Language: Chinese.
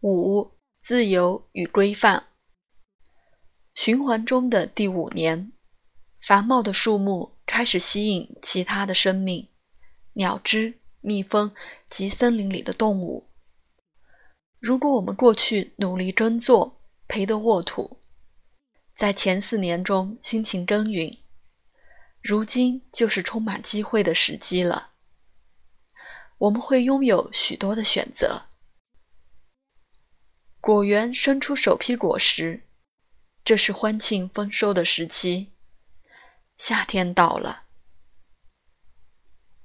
五、自由与规范。循环中的第五年，繁茂的树木开始吸引其他的生命，鸟只、蜜蜂及森林里的动物。如果我们过去努力耕作，培得沃土，在前四年中辛勤耕耘，如今就是充满机会的时机了。我们会拥有许多的选择。果园生出首批果实，这是欢庆丰收的时期。夏天到了，